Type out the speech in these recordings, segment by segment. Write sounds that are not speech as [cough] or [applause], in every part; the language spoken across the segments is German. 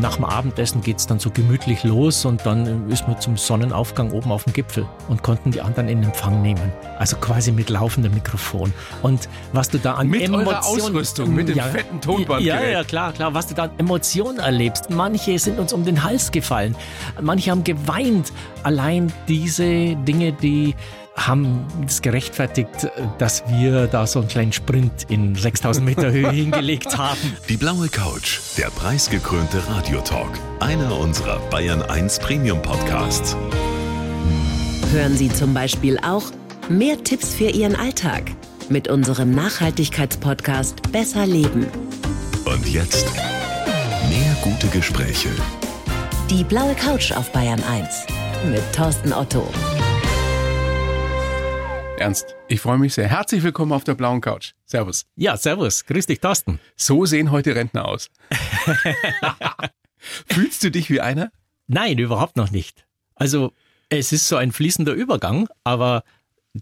nach dem Abendessen geht es dann so gemütlich los und dann ist man zum Sonnenaufgang oben auf dem Gipfel und konnten die anderen in Empfang nehmen. Also quasi mit laufendem Mikrofon. Und was du da an mit Emotionen... Ausrüstung, mit dem ja, fetten Tonband. Ja, ja, klar, klar. Was du da an Emotionen erlebst. Manche sind uns um den Hals gefallen. Manche haben geweint. Allein diese Dinge, die haben es gerechtfertigt, dass wir da so einen kleinen Sprint in 6000 Meter Höhe [laughs] hingelegt haben. Die blaue Couch, der preisgekrönte Radiotalk, einer unserer Bayern 1 Premium Podcasts. Hören Sie zum Beispiel auch mehr Tipps für Ihren Alltag mit unserem Nachhaltigkeitspodcast Besser Leben. Und jetzt mehr gute Gespräche. Die blaue Couch auf Bayern 1 mit Thorsten Otto. Ernst, ich freue mich sehr. Herzlich willkommen auf der blauen Couch. Servus. Ja, servus. Grüß dich, Thorsten. So sehen heute Rentner aus. [laughs] Fühlst du dich wie einer? Nein, überhaupt noch nicht. Also, es ist so ein fließender Übergang, aber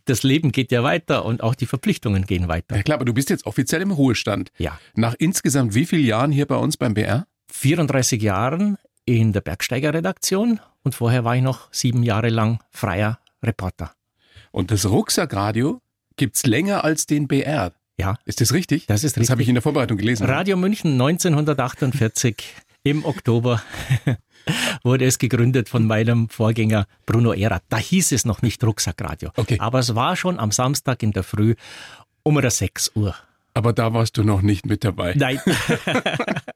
das Leben geht ja weiter und auch die Verpflichtungen gehen weiter. Ja klar, aber du bist jetzt offiziell im Ruhestand. Ja. Nach insgesamt wie vielen Jahren hier bei uns beim BR? 34 Jahren in der Bergsteigerredaktion und vorher war ich noch sieben Jahre lang freier Reporter. Und das Rucksackradio gibt's länger als den BR. Ja. Ist das richtig? Das ist richtig. Das habe ich in der Vorbereitung gelesen. Radio München 1948 [laughs] im Oktober [laughs] wurde es gegründet von meinem Vorgänger Bruno Ehrer. Da hieß es noch nicht Rucksackradio. Okay. Aber es war schon am Samstag in der Früh um 6 Uhr. Aber da warst du noch nicht mit dabei. Nein. [laughs]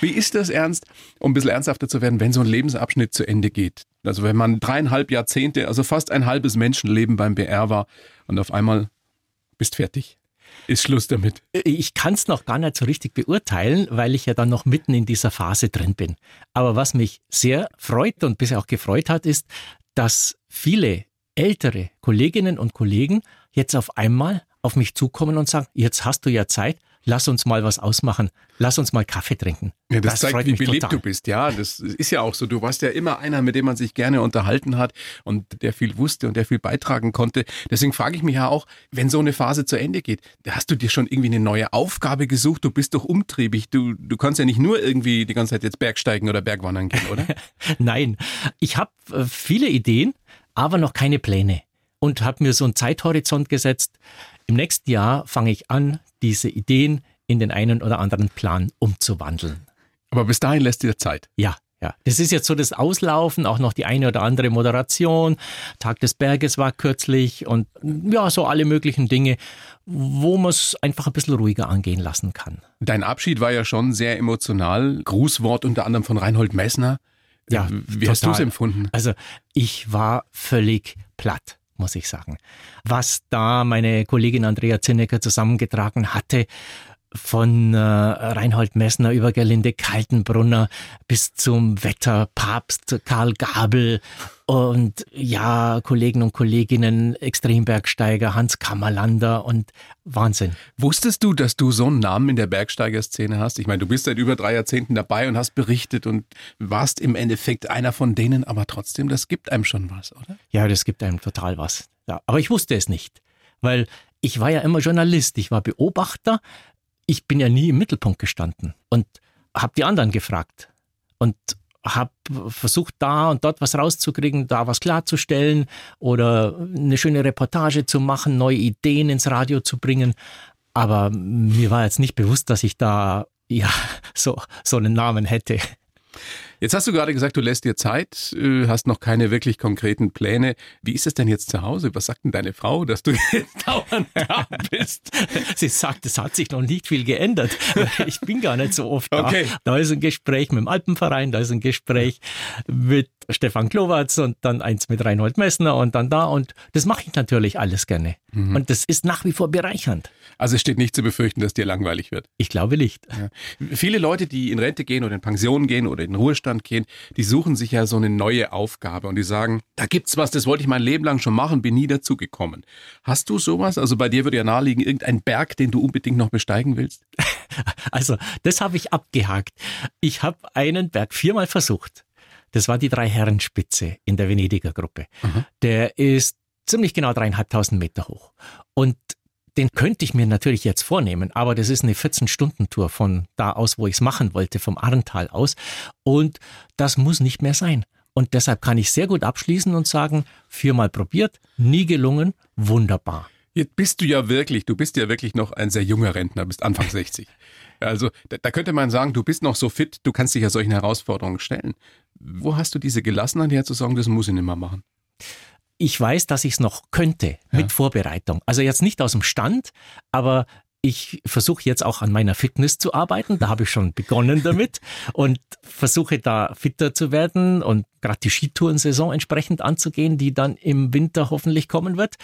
Wie ist das ernst, um ein bisschen ernsthafter zu werden, wenn so ein Lebensabschnitt zu Ende geht? Also wenn man dreieinhalb Jahrzehnte, also fast ein halbes Menschenleben beim BR war und auf einmal bist fertig. Ist Schluss damit. Ich kann es noch gar nicht so richtig beurteilen, weil ich ja dann noch mitten in dieser Phase drin bin. Aber was mich sehr freut und bisher auch gefreut hat, ist, dass viele ältere Kolleginnen und Kollegen jetzt auf einmal auf mich zukommen und sagen, jetzt hast du ja Zeit, lass uns mal was ausmachen, lass uns mal Kaffee trinken. Ja, das, das zeigt, wie belebt total. du bist. Ja, das ist ja auch so. Du warst ja immer einer, mit dem man sich gerne unterhalten hat und der viel wusste und der viel beitragen konnte. Deswegen frage ich mich ja auch, wenn so eine Phase zu Ende geht, hast du dir schon irgendwie eine neue Aufgabe gesucht? Du bist doch umtriebig. Du, du kannst ja nicht nur irgendwie die ganze Zeit jetzt Bergsteigen oder Bergwandern gehen, oder? [laughs] Nein, ich habe äh, viele Ideen, aber noch keine Pläne und habe mir so einen Zeithorizont gesetzt. Im nächsten Jahr fange ich an, diese Ideen in den einen oder anderen Plan umzuwandeln. Aber bis dahin lässt dir Zeit. Ja, ja. Das ist jetzt so das Auslaufen, auch noch die eine oder andere Moderation. Tag des Berges war kürzlich und ja, so alle möglichen Dinge, wo man es einfach ein bisschen ruhiger angehen lassen kann. Dein Abschied war ja schon sehr emotional. Grußwort unter anderem von Reinhold Messner. Ja, wie total. hast du es empfunden? Also ich war völlig platt muss ich sagen. Was da meine Kollegin Andrea Zinnecker zusammengetragen hatte, von äh, Reinhold Messner über Gerlinde Kaltenbrunner bis zum Wetterpapst Karl Gabel und ja, Kollegen und Kolleginnen, Extrembergsteiger, Hans Kammerlander und Wahnsinn. Wusstest du, dass du so einen Namen in der Bergsteigerszene hast? Ich meine, du bist seit über drei Jahrzehnten dabei und hast berichtet und warst im Endeffekt einer von denen, aber trotzdem, das gibt einem schon was, oder? Ja, das gibt einem total was. Ja, aber ich wusste es nicht, weil ich war ja immer Journalist, ich war Beobachter, ich bin ja nie im Mittelpunkt gestanden und habe die anderen gefragt und habe versucht, da und dort was rauszukriegen, da was klarzustellen oder eine schöne Reportage zu machen, neue Ideen ins Radio zu bringen. Aber mir war jetzt nicht bewusst, dass ich da ja so, so einen Namen hätte. Jetzt hast du gerade gesagt, du lässt dir Zeit, äh, hast noch keine wirklich konkreten Pläne. Wie ist es denn jetzt zu Hause? Was sagt denn deine Frau, dass du [laughs] jetzt dauernd da bist? [laughs] Sie sagt, es hat sich noch nicht viel geändert. Ich bin gar nicht so oft da. Okay. Da ist ein Gespräch mit dem Alpenverein, da ist ein Gespräch mit Stefan Klowatz und dann eins mit Reinhold Messner und dann da. Und das mache ich natürlich alles gerne. Mhm. Und das ist nach wie vor bereichernd. Also es steht nicht zu befürchten, dass dir langweilig wird. Ich glaube nicht. Ja. Viele Leute, die in Rente gehen oder in Pension gehen oder in den Ruhestand gehen, die suchen sich ja so eine neue Aufgabe und die sagen, da gibt's was, das wollte ich mein Leben lang schon machen, bin nie dazu gekommen. Hast du sowas? Also bei dir würde ja naheliegen, irgendein Berg, den du unbedingt noch besteigen willst? [laughs] Also, das habe ich abgehakt. Ich habe einen Berg viermal versucht. Das war die Drei-Herren-Spitze in der Venediger Gruppe. Mhm. Der ist ziemlich genau dreieinhalbtausend Meter hoch. Und den könnte ich mir natürlich jetzt vornehmen, aber das ist eine 14-Stunden-Tour von da aus, wo ich es machen wollte, vom Arntal aus. Und das muss nicht mehr sein. Und deshalb kann ich sehr gut abschließen und sagen, viermal probiert, nie gelungen, wunderbar. Jetzt bist du ja wirklich, du bist ja wirklich noch ein sehr junger Rentner, bist Anfang 60. [laughs] Also da, da, könnte man sagen, du bist noch so fit, du kannst dich ja solchen Herausforderungen stellen. Wo hast du diese Gelassenheit her zu sagen, das muss ich nicht mehr machen? Ich weiß, dass ich es noch könnte mit ja. Vorbereitung. Also jetzt nicht aus dem Stand, aber ich versuche jetzt auch an meiner Fitness zu arbeiten. Da habe ich schon begonnen damit [laughs] und versuche da fitter zu werden und gerade die Skitourensaison entsprechend anzugehen, die dann im Winter hoffentlich kommen wird.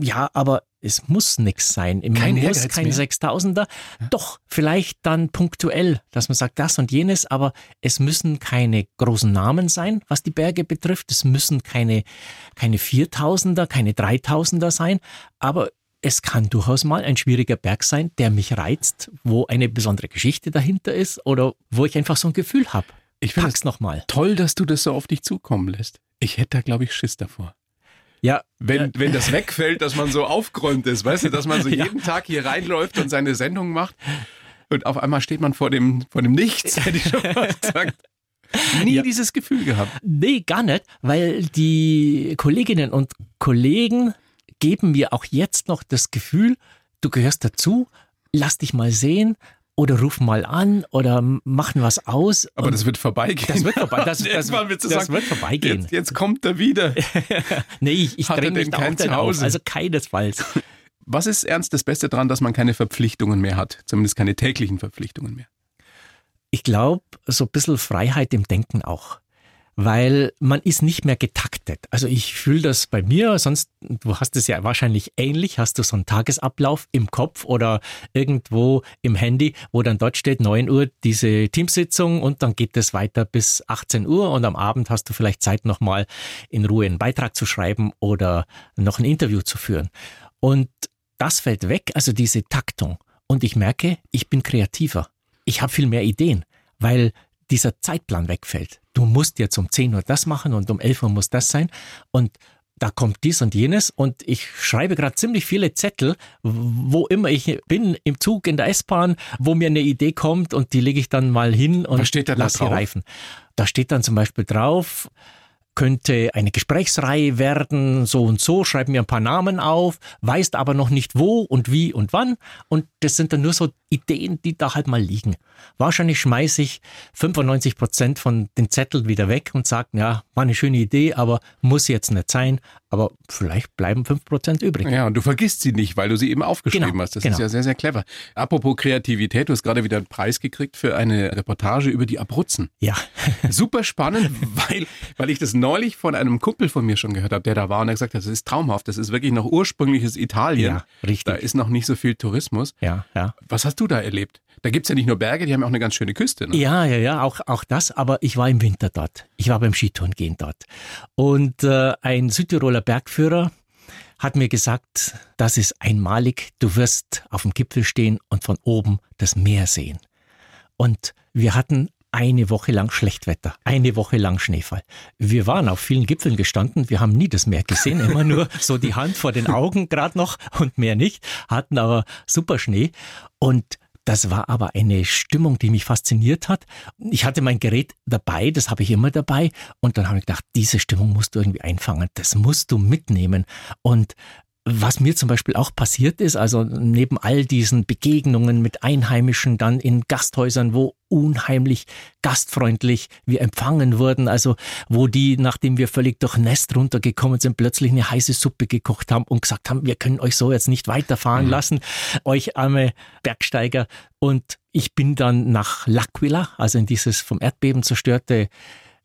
Ja, aber es muss nichts sein. Im kein muss kein mehr. 6000er. Ja. Doch, vielleicht dann punktuell, dass man sagt, das und jenes, aber es müssen keine großen Namen sein, was die Berge betrifft. Es müssen keine, keine 4000er, keine 3000er sein, aber es kann durchaus mal ein schwieriger Berg sein, der mich reizt, wo eine besondere Geschichte dahinter ist oder wo ich einfach so ein Gefühl habe. Ich finde es nochmal. Toll, dass du das so auf dich zukommen lässt. Ich hätte da, glaube ich, Schiss davor. Ja, wenn, wenn das wegfällt, dass man so aufgeräumt ist, weißt du, dass man so [laughs] ja. jeden Tag hier reinläuft und seine Sendung macht und auf einmal steht man vor dem, vor dem Nichts, hätte ich schon fast [laughs] gesagt. Nie ja. dieses Gefühl gehabt. Nee, gar nicht, weil die Kolleginnen und Kollegen geben mir auch jetzt noch das Gefühl, du gehörst dazu, lass dich mal sehen, oder ruf mal an oder machen was aus. Aber das wird vorbeigehen. Das wird vorbei. Das, [laughs] das, das, das wird vorbeigehen. Jetzt, jetzt, kommt er wieder. [laughs] nee, ich, ich dränge mich da auch dann. Also keinesfalls. [laughs] Was ist ernst das Beste daran, dass man keine Verpflichtungen mehr hat? Zumindest keine täglichen Verpflichtungen mehr. Ich glaube, so ein bisschen Freiheit im Denken auch weil man ist nicht mehr getaktet. Also ich fühle das bei mir, sonst, du hast es ja wahrscheinlich ähnlich, hast du so einen Tagesablauf im Kopf oder irgendwo im Handy, wo dann dort steht 9 Uhr diese Teamsitzung und dann geht es weiter bis 18 Uhr und am Abend hast du vielleicht Zeit nochmal in Ruhe einen Beitrag zu schreiben oder noch ein Interview zu führen. Und das fällt weg, also diese Taktung. Und ich merke, ich bin kreativer. Ich habe viel mehr Ideen, weil dieser Zeitplan wegfällt. Du musst jetzt um 10 Uhr das machen und um 11 Uhr muss das sein. Und da kommt dies und jenes und ich schreibe gerade ziemlich viele Zettel, wo immer ich bin, im Zug, in der S-Bahn, wo mir eine Idee kommt und die lege ich dann mal hin und lasse sie reifen. Da steht dann zum Beispiel drauf, könnte eine Gesprächsreihe werden, so und so, schreib mir ein paar Namen auf, weißt aber noch nicht wo und wie und wann. Und das sind dann nur so Ideen, die da halt mal liegen. Wahrscheinlich schmeiße ich 95 Prozent von den Zetteln wieder weg und sage, ja, war eine schöne Idee, aber muss jetzt nicht sein. Aber vielleicht bleiben 5 Prozent übrig. Ja, und du vergisst sie nicht, weil du sie eben aufgeschrieben genau, hast. Das genau. ist ja sehr, sehr clever. Apropos Kreativität, du hast gerade wieder einen Preis gekriegt für eine Reportage über die Abruzzen. Ja. [laughs] Super spannend, weil, weil ich das neulich von einem Kumpel von mir schon gehört habe, der da war und der gesagt hat, das ist traumhaft, das ist wirklich noch ursprüngliches Italien. Ja, richtig. Da ist noch nicht so viel Tourismus. Ja, ja. Was hast du da erlebt? Da gibt es ja nicht nur Berge, die haben auch eine ganz schöne Küste. Ne? Ja, ja, ja, auch, auch das. Aber ich war im Winter dort. Ich war beim Skitouren gehen dort. Und äh, ein Südtiroler Bergführer hat mir gesagt, das ist einmalig. Du wirst auf dem Gipfel stehen und von oben das Meer sehen. Und wir hatten eine Woche lang Schlechtwetter, eine Woche lang Schneefall. Wir waren auf vielen Gipfeln gestanden, wir haben nie das Meer gesehen, immer nur [laughs] so die Hand vor den Augen gerade noch und mehr nicht, hatten aber super Schnee und das war aber eine Stimmung, die mich fasziniert hat. Ich hatte mein Gerät dabei, das habe ich immer dabei. Und dann habe ich gedacht, diese Stimmung musst du irgendwie einfangen. Das musst du mitnehmen. Und was mir zum Beispiel auch passiert ist, also neben all diesen Begegnungen mit Einheimischen dann in Gasthäusern, wo unheimlich gastfreundlich wir empfangen wurden, also wo die, nachdem wir völlig durchnässt runtergekommen sind, plötzlich eine heiße Suppe gekocht haben und gesagt haben, wir können euch so jetzt nicht weiterfahren mhm. lassen, euch arme Bergsteiger. Und ich bin dann nach L'Aquila, also in dieses vom Erdbeben zerstörte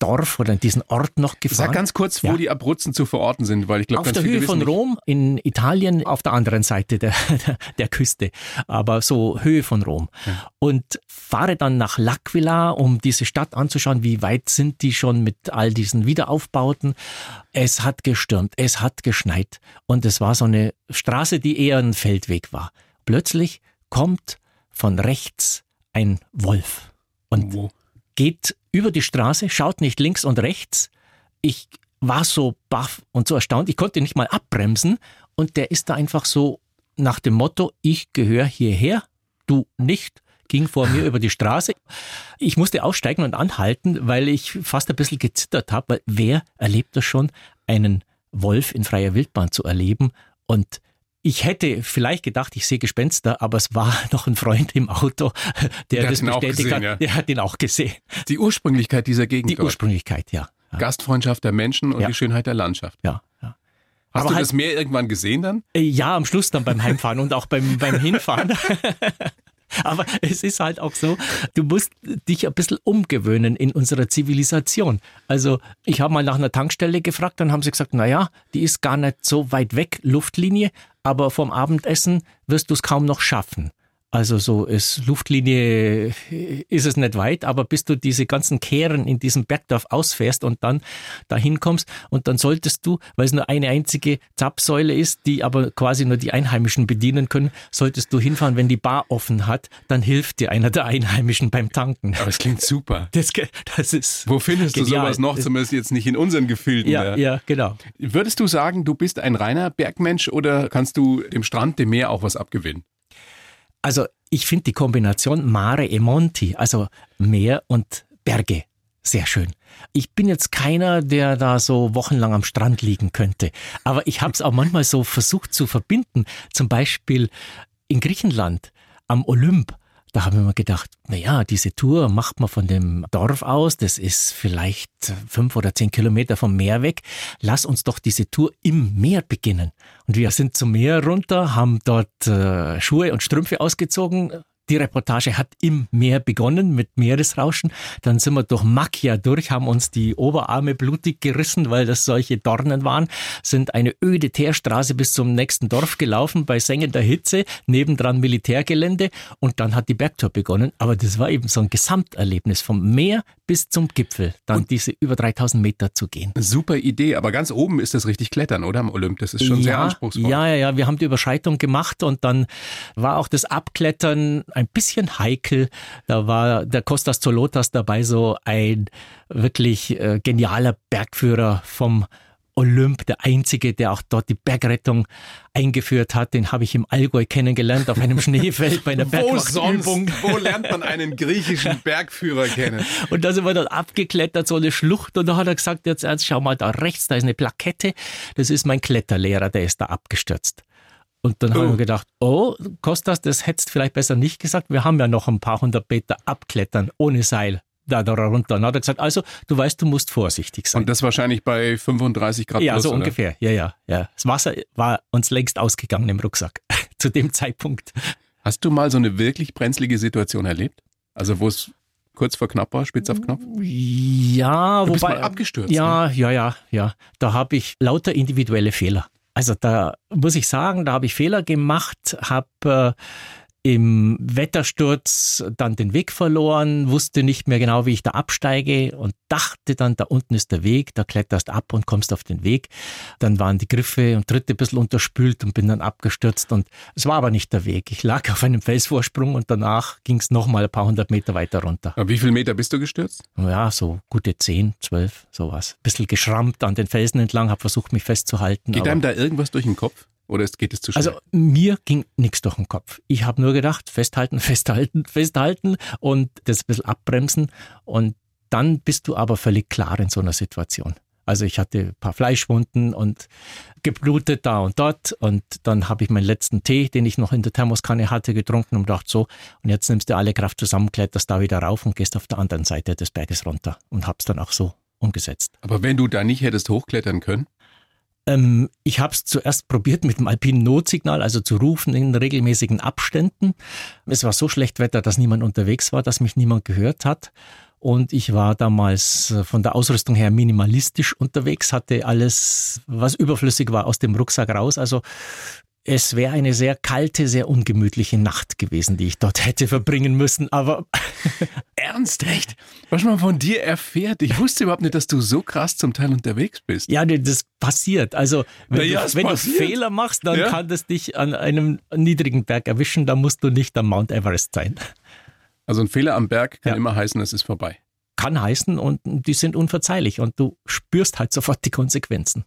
Dorf oder in diesen Ort noch gefahren. Sag ganz kurz, wo ja. die Abruzzen zu verorten sind, weil ich glaube, auf der Höhe von Rom in Italien, auf der anderen Seite der, der, [laughs] der Küste, aber so Höhe von Rom. Ja. Und fahre dann nach L'Aquila, um diese Stadt anzuschauen, wie weit sind die schon mit all diesen Wiederaufbauten. Es hat gestürmt, es hat geschneit und es war so eine Straße, die eher ein Feldweg war. Plötzlich kommt von rechts ein Wolf und wo? geht über die Straße, schaut nicht links und rechts. Ich war so baff und so erstaunt, ich konnte nicht mal abbremsen und der ist da einfach so nach dem Motto, ich gehöre hierher, du nicht, ging vor mir über die Straße. Ich musste aussteigen und anhalten, weil ich fast ein bisschen gezittert habe, weil wer erlebt das schon, einen Wolf in freier Wildbahn zu erleben und ich hätte vielleicht gedacht, ich sehe Gespenster, aber es war [laughs] noch ein Freund im Auto, der, der das bestätigt gesehen, hat. Ja. Der hat ihn auch gesehen. Die Ursprünglichkeit dieser Gegend. Die dort. Ursprünglichkeit, ja. Gastfreundschaft der Menschen und ja. die Schönheit der Landschaft. Ja, ja. Hast aber du halt, das Meer irgendwann gesehen dann? Äh, ja, am Schluss dann beim Heimfahren und auch beim, beim Hinfahren. [laughs] Aber es ist halt auch so, du musst dich ein bisschen umgewöhnen in unserer Zivilisation. Also ich habe mal nach einer Tankstelle gefragt, dann haben sie gesagt, naja, die ist gar nicht so weit weg, Luftlinie, aber vom Abendessen wirst du es kaum noch schaffen. Also so ist Luftlinie ist es nicht weit, aber bis du diese ganzen Kehren in diesem Bergdorf ausfährst und dann dahin kommst und dann solltest du, weil es nur eine einzige Zapfsäule ist, die aber quasi nur die Einheimischen bedienen können, solltest du hinfahren, wenn die Bar offen hat, dann hilft dir einer der Einheimischen beim Tanken. Aber es klingt super. [laughs] Das, das ist Wo findest genial. du sowas noch, zumindest jetzt nicht in unseren Gefilden? Ja, ja, genau. Würdest du sagen, du bist ein reiner Bergmensch oder kannst du dem Strand, dem Meer auch was abgewinnen? Also ich finde die Kombination Mare e Monti, also Meer und Berge, sehr schön. Ich bin jetzt keiner, der da so wochenlang am Strand liegen könnte, aber ich habe es auch manchmal so versucht zu verbinden. Zum Beispiel in Griechenland am Olymp da haben wir gedacht, na ja, diese Tour macht man von dem Dorf aus, das ist vielleicht fünf oder zehn Kilometer vom Meer weg. Lass uns doch diese Tour im Meer beginnen. Und wir sind zum Meer runter, haben dort äh, Schuhe und Strümpfe ausgezogen, die Reportage hat im Meer begonnen mit Meeresrauschen. Dann sind wir durch Macchia durch, haben uns die Oberarme blutig gerissen, weil das solche Dornen waren, sind eine öde Teerstraße bis zum nächsten Dorf gelaufen bei sengender Hitze, nebendran Militärgelände und dann hat die Bergtour begonnen. Aber das war eben so ein Gesamterlebnis vom Meer bis zum Gipfel, dann und diese über 3000 Meter zu gehen. Super Idee, aber ganz oben ist das richtig Klettern, oder am Olymp? Das ist schon ja, sehr anspruchsvoll. Ja, ja, ja, wir haben die Überschreitung gemacht und dann war auch das Abklettern ein bisschen heikel. Da war der Kostas Zolotas dabei, so ein wirklich äh, genialer Bergführer vom Olymp, der einzige, der auch dort die Bergrettung eingeführt hat. Den habe ich im Allgäu kennengelernt auf einem [laughs] Schneefeld bei einer Bergwachtübung. [laughs] Wo lernt man einen griechischen Bergführer kennen? Und da sind wir dann abgeklettert, so eine Schlucht. Und da hat er gesagt, jetzt, jetzt schau mal da rechts, da ist eine Plakette. Das ist mein Kletterlehrer, der ist da abgestürzt. Und dann oh. haben wir gedacht, oh, Kostas, das hättest vielleicht besser nicht gesagt. Wir haben ja noch ein paar hundert Meter abklettern ohne Seil da, da runter. Und dann hat er gesagt, also du weißt, du musst vorsichtig sein. Und das wahrscheinlich bei 35 Grad Ja, plus, so oder? ungefähr. Ja, ja, ja. Das Wasser war uns längst ausgegangen im Rucksack [laughs] zu dem Zeitpunkt. Hast du mal so eine wirklich brenzlige Situation erlebt? Also wo es kurz vor knapp war, spitz auf Knopf? Ja, du bist wobei mal abgestürzt. Ja, ne? ja, ja, ja. Da habe ich lauter individuelle Fehler. Also da muss ich sagen, da habe ich Fehler gemacht, habe äh, im Wettersturz dann den Weg verloren, wusste nicht mehr genau, wie ich da absteige und dachte dann, da unten ist der Weg, da kletterst ab und kommst auf den Weg. Dann waren die Griffe und Tritte ein bisschen unterspült und bin dann abgestürzt und es war aber nicht der Weg. Ich lag auf einem Felsvorsprung und danach ging es nochmal ein paar hundert Meter weiter runter. Aber wie viele Meter bist du gestürzt? Ja, so gute zehn, zwölf, sowas. Ein bisschen geschrammt an den Felsen entlang, habe versucht, mich festzuhalten. Geht einem da irgendwas durch den Kopf? Oder geht es zu schnell? Also mir ging nichts durch den Kopf. Ich habe nur gedacht, festhalten, [laughs] festhalten, festhalten und das ein bisschen abbremsen. Und dann bist du aber völlig klar in so einer Situation. Also ich hatte ein paar Fleischwunden und geblutet da und dort. Und dann habe ich meinen letzten Tee, den ich noch in der Thermoskanne hatte, getrunken und dachte so, und jetzt nimmst du alle Kraft zusammen, kletterst da wieder rauf und gehst auf der anderen Seite des Berges runter. Und hab's dann auch so umgesetzt. Aber wenn du da nicht hättest hochklettern können? Ähm, ich habe es zuerst probiert mit dem alpinen Notsignal, also zu rufen in regelmäßigen Abständen. Es war so schlecht Wetter, dass niemand unterwegs war, dass mich niemand gehört hat. Und ich war damals äh, von der Ausrüstung her minimalistisch unterwegs, hatte alles, was überflüssig war, aus dem Rucksack raus. Also es wäre eine sehr kalte, sehr ungemütliche Nacht gewesen, die ich dort [laughs] hätte verbringen müssen, aber [laughs] ernst, echt? Was man von dir erfährt, ich wusste überhaupt nicht, dass du so krass zum Teil unterwegs bist. Ja, das passiert. Also, wenn, ja, du, wenn du, Fehler machst, dann ja. kann das dich an einem niedrigen Berg erwischen, dann musst du nicht am Mount Everest sein. [laughs] Also ein Fehler am Berg kann ja. immer heißen, es ist vorbei. Kann heißen und die sind unverzeihlich und du spürst halt sofort die Konsequenzen.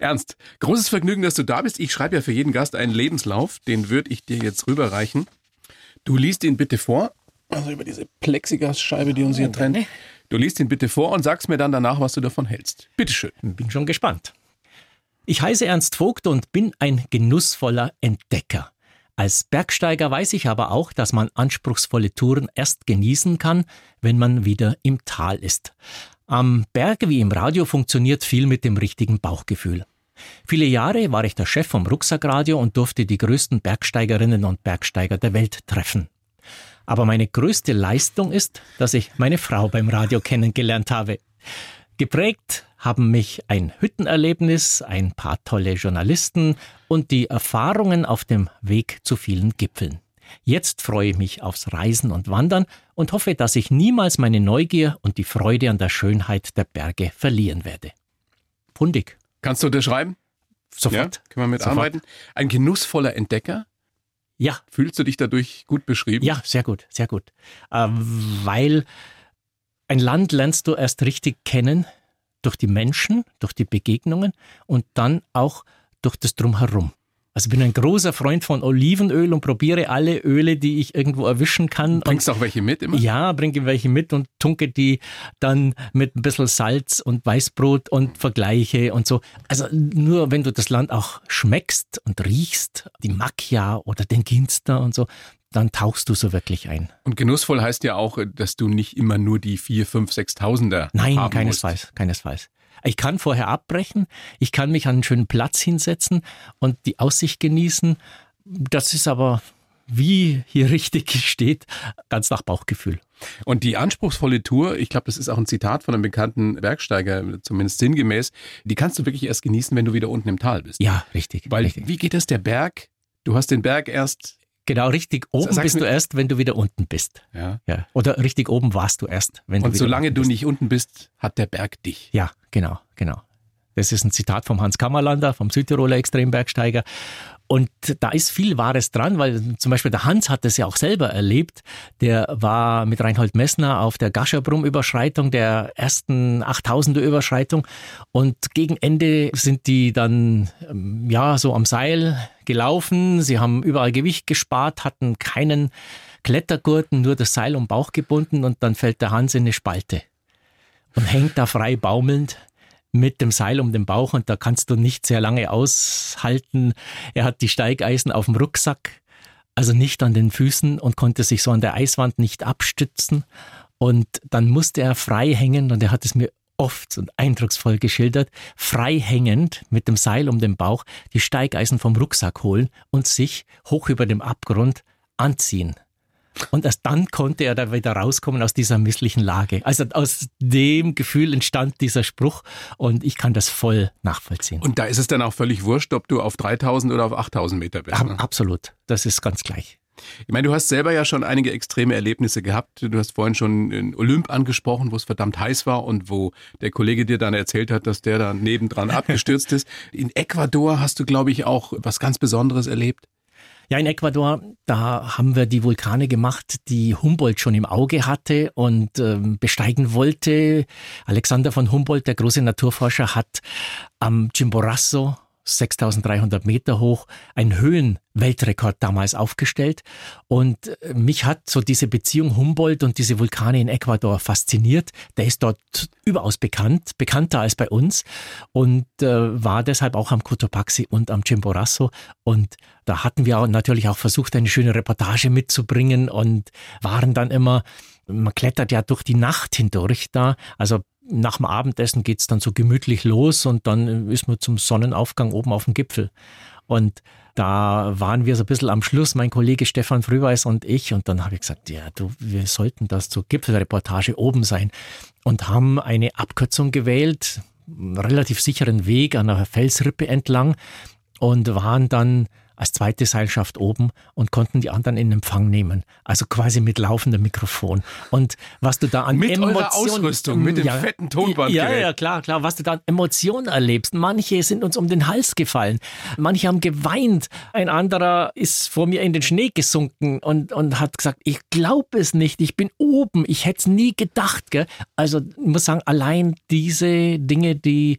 Ernst, großes Vergnügen, dass du da bist. Ich schreibe ja für jeden Gast einen Lebenslauf, den würde ich dir jetzt rüberreichen. Du liest ihn bitte vor, also über diese Plexiglasscheibe, die uns hier trennt. Du liest ihn bitte vor und sagst mir dann danach, was du davon hältst. Bitteschön. Bin schon gespannt. Ich heiße Ernst Vogt und bin ein genussvoller Entdecker. Als Bergsteiger weiß ich aber auch, dass man anspruchsvolle Touren erst genießen kann, wenn man wieder im Tal ist. Am Berg wie im Radio funktioniert viel mit dem richtigen Bauchgefühl. Viele Jahre war ich der Chef vom Rucksackradio und durfte die größten Bergsteigerinnen und Bergsteiger der Welt treffen. Aber meine größte Leistung ist, dass ich meine Frau beim Radio kennengelernt habe. Geprägt haben mich ein Hüttenerlebnis, ein paar tolle Journalisten und die Erfahrungen auf dem Weg zu vielen Gipfeln. Jetzt freue ich mich aufs Reisen und Wandern und hoffe, dass ich niemals meine Neugier und die Freude an der Schönheit der Berge verlieren werde. Pundig. Kannst du unterschreiben? Sofort. Ja, können wir mitarbeiten. Ein genussvoller Entdecker? Ja. Fühlst du dich dadurch gut beschrieben? Ja, sehr gut, sehr gut. Äh, weil ein Land lernst du erst richtig kennen durch die Menschen, durch die Begegnungen und dann auch durch das Drumherum. Also ich bin ein großer Freund von Olivenöl und probiere alle Öle, die ich irgendwo erwischen kann. Bringst du auch welche mit immer? Ja, bringe welche mit und tunke die dann mit ein bisschen Salz und Weißbrot und vergleiche und so. Also nur wenn du das Land auch schmeckst und riechst, die Macchia oder den Ginster und so, dann tauchst du so wirklich ein. Und genussvoll heißt ja auch, dass du nicht immer nur die vier, fünf, sechstausender Nein, haben keinesfalls, musst. keinesfalls. Ich kann vorher abbrechen, ich kann mich an einen schönen Platz hinsetzen und die Aussicht genießen. Das ist aber, wie hier [laughs] richtig steht, ganz nach Bauchgefühl. Und die anspruchsvolle Tour, ich glaube, das ist auch ein Zitat von einem bekannten Bergsteiger, zumindest sinngemäß, die kannst du wirklich erst genießen, wenn du wieder unten im Tal bist. Ja, richtig. Weil, richtig. wie geht das, der Berg? Du hast den Berg erst Genau, richtig oben Sag's bist mir- du erst, wenn du wieder unten bist. Ja. Ja. Oder richtig oben warst du erst, wenn du Und solange du nicht unten bist, hat der Berg dich. Ja, genau, genau. Das ist ein Zitat vom Hans Kammerlander, vom Südtiroler Extrembergsteiger. Und da ist viel Wahres dran, weil zum Beispiel der Hans hat das ja auch selber erlebt. Der war mit Reinhold Messner auf der Gascherbrumm-Überschreitung, der ersten 8000er Überschreitung. Und gegen Ende sind die dann, ähm, ja, so am Seil gelaufen. Sie haben überall Gewicht gespart, hatten keinen Klettergurten, nur das Seil um Bauch gebunden und dann fällt der Hans in eine Spalte und hängt da frei baumelnd mit dem Seil um den Bauch und da kannst du nicht sehr lange aushalten. Er hat die Steigeisen auf dem Rucksack, also nicht an den Füßen und konnte sich so an der Eiswand nicht abstützen. Und dann musste er frei hängen und er hat es mir oft und eindrucksvoll geschildert, frei hängend mit dem Seil um den Bauch die Steigeisen vom Rucksack holen und sich hoch über dem Abgrund anziehen. Und erst dann konnte er da wieder rauskommen aus dieser misslichen Lage. Also aus dem Gefühl entstand dieser Spruch und ich kann das voll nachvollziehen. Und da ist es dann auch völlig wurscht, ob du auf 3000 oder auf 8000 Meter bist. Ne? absolut, das ist ganz gleich. Ich meine, du hast selber ja schon einige extreme Erlebnisse gehabt. Du hast vorhin schon den Olymp angesprochen, wo es verdammt heiß war und wo der Kollege dir dann erzählt hat, dass der da nebendran abgestürzt ist. In Ecuador hast du, glaube ich, auch was ganz Besonderes erlebt. Ja, in Ecuador, da haben wir die Vulkane gemacht, die Humboldt schon im Auge hatte und ähm, besteigen wollte. Alexander von Humboldt, der große Naturforscher, hat am Chimborazo 6300 Meter hoch, einen Höhenweltrekord damals aufgestellt. Und äh, mich hat so diese Beziehung Humboldt und diese Vulkane in Ecuador fasziniert. Der ist dort überaus bekannt, bekannter als bei uns und äh, war deshalb auch am Cotopaxi und am Chimborazo. Und da hatten wir natürlich auch versucht, eine schöne Reportage mitzubringen und waren dann immer, man klettert ja durch die Nacht hindurch da, also nach dem Abendessen geht's dann so gemütlich los und dann ist man zum Sonnenaufgang oben auf dem Gipfel. Und da waren wir so ein bisschen am Schluss, mein Kollege Stefan Frühweiß und ich. Und dann habe ich gesagt, ja, du, wir sollten das zur Gipfelreportage oben sein. Und haben eine Abkürzung gewählt, einen relativ sicheren Weg an einer Felsrippe entlang und waren dann als zweite Seilschaft oben und konnten die anderen in Empfang nehmen. Also quasi mit laufendem Mikrofon. Und was du da an Mit eurer Emotionen, Ausrüstung, mit dem fetten Tonbandgerät. Ja, ja, klar, klar. Was du da an Emotionen erlebst. Manche sind uns um den Hals gefallen. Manche haben geweint. Ein anderer ist vor mir in den Schnee gesunken und, und hat gesagt, ich glaube es nicht. Ich bin oben. Ich hätte es nie gedacht. Gell? Also ich muss sagen, allein diese Dinge, die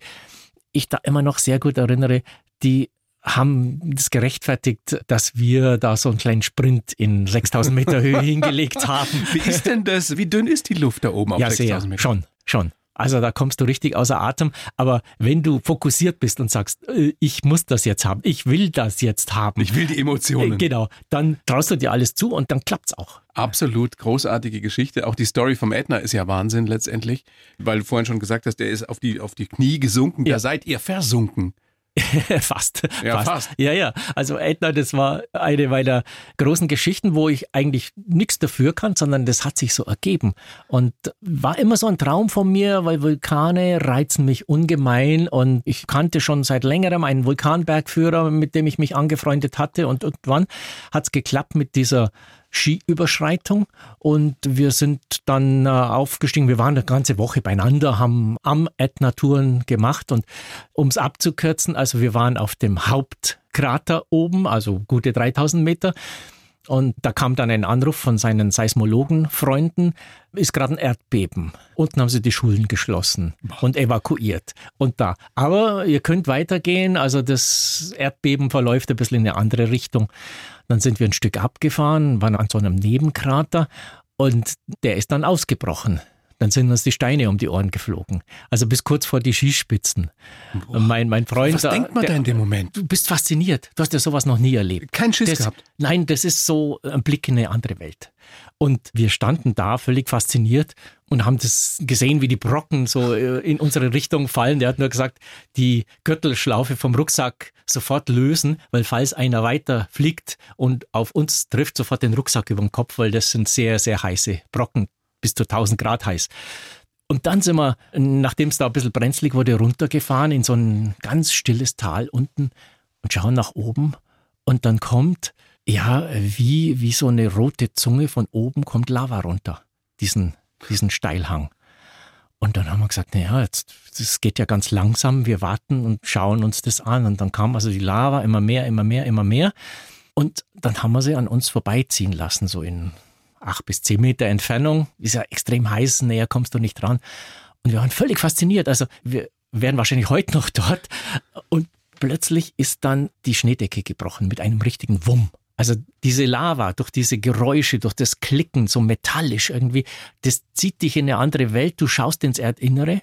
ich da immer noch sehr gut erinnere, die haben das gerechtfertigt, dass wir da so einen kleinen Sprint in 6000 Meter Höhe [laughs] hingelegt haben. Wie ist denn das? Wie dünn ist die Luft da oben auf ja, 6000 Meter? Schon, schon. Also da kommst du richtig außer Atem. Aber wenn du fokussiert bist und sagst, äh, ich muss das jetzt haben, ich will das jetzt haben. Ich will die Emotionen. Äh, genau. Dann traust du dir alles zu und dann klappt's auch. Absolut großartige Geschichte. Auch die Story vom Edna ist ja Wahnsinn letztendlich, weil du vorhin schon gesagt hast, der ist auf die, auf die Knie gesunken. Ja. Da seid ihr versunken. [laughs] fast, ja, fast. fast. Ja, ja. Also Edna, das war eine meiner großen Geschichten, wo ich eigentlich nichts dafür kann, sondern das hat sich so ergeben. Und war immer so ein Traum von mir, weil Vulkane reizen mich ungemein und ich kannte schon seit längerem einen Vulkanbergführer, mit dem ich mich angefreundet hatte und irgendwann hat es geklappt mit dieser Skiüberschreitung und wir sind dann äh, aufgestiegen. Wir waren eine ganze Woche beieinander, haben am Ätna Touren gemacht und um es abzukürzen, also wir waren auf dem Hauptkrater oben, also gute 3000 Meter. Und da kam dann ein Anruf von seinen Seismologenfreunden, ist gerade ein Erdbeben. Unten haben sie die Schulen geschlossen und evakuiert. Und da. Aber ihr könnt weitergehen, also das Erdbeben verläuft ein bisschen in eine andere Richtung. Dann sind wir ein Stück abgefahren, waren an so einem Nebenkrater und der ist dann ausgebrochen. Dann sind uns die Steine um die Ohren geflogen. Also bis kurz vor die Skispitzen. Boah. Mein, mein Freund. Was denkt man der, da in dem Moment? Du bist fasziniert. Du hast ja sowas noch nie erlebt. Kein Schiss das, gehabt? Nein, das ist so ein Blick in eine andere Welt. Und wir standen da völlig fasziniert und haben das gesehen, wie die Brocken so äh, in unsere Richtung fallen. Der hat nur gesagt, die Gürtelschlaufe vom Rucksack sofort lösen, weil falls einer weiter fliegt und auf uns trifft, sofort den Rucksack über den Kopf, weil das sind sehr, sehr heiße Brocken, bis zu 1000 Grad heiß. Und dann sind wir, nachdem es da ein bisschen brenzlig wurde, runtergefahren in so ein ganz stilles Tal unten und schauen nach oben. Und dann kommt ja, wie, wie so eine rote Zunge von oben kommt Lava runter, diesen, diesen Steilhang. Und dann haben wir gesagt, naja, jetzt, das geht ja ganz langsam, wir warten und schauen uns das an. Und dann kam also die Lava immer mehr, immer mehr, immer mehr. Und dann haben wir sie an uns vorbeiziehen lassen, so in acht bis zehn Meter Entfernung. Ist ja extrem heiß, näher kommst du nicht dran. Und wir waren völlig fasziniert. Also wir wären wahrscheinlich heute noch dort. Und plötzlich ist dann die Schneedecke gebrochen mit einem richtigen Wumm. Also diese Lava, durch diese Geräusche, durch das Klicken, so metallisch irgendwie, das zieht dich in eine andere Welt. Du schaust ins Erdinnere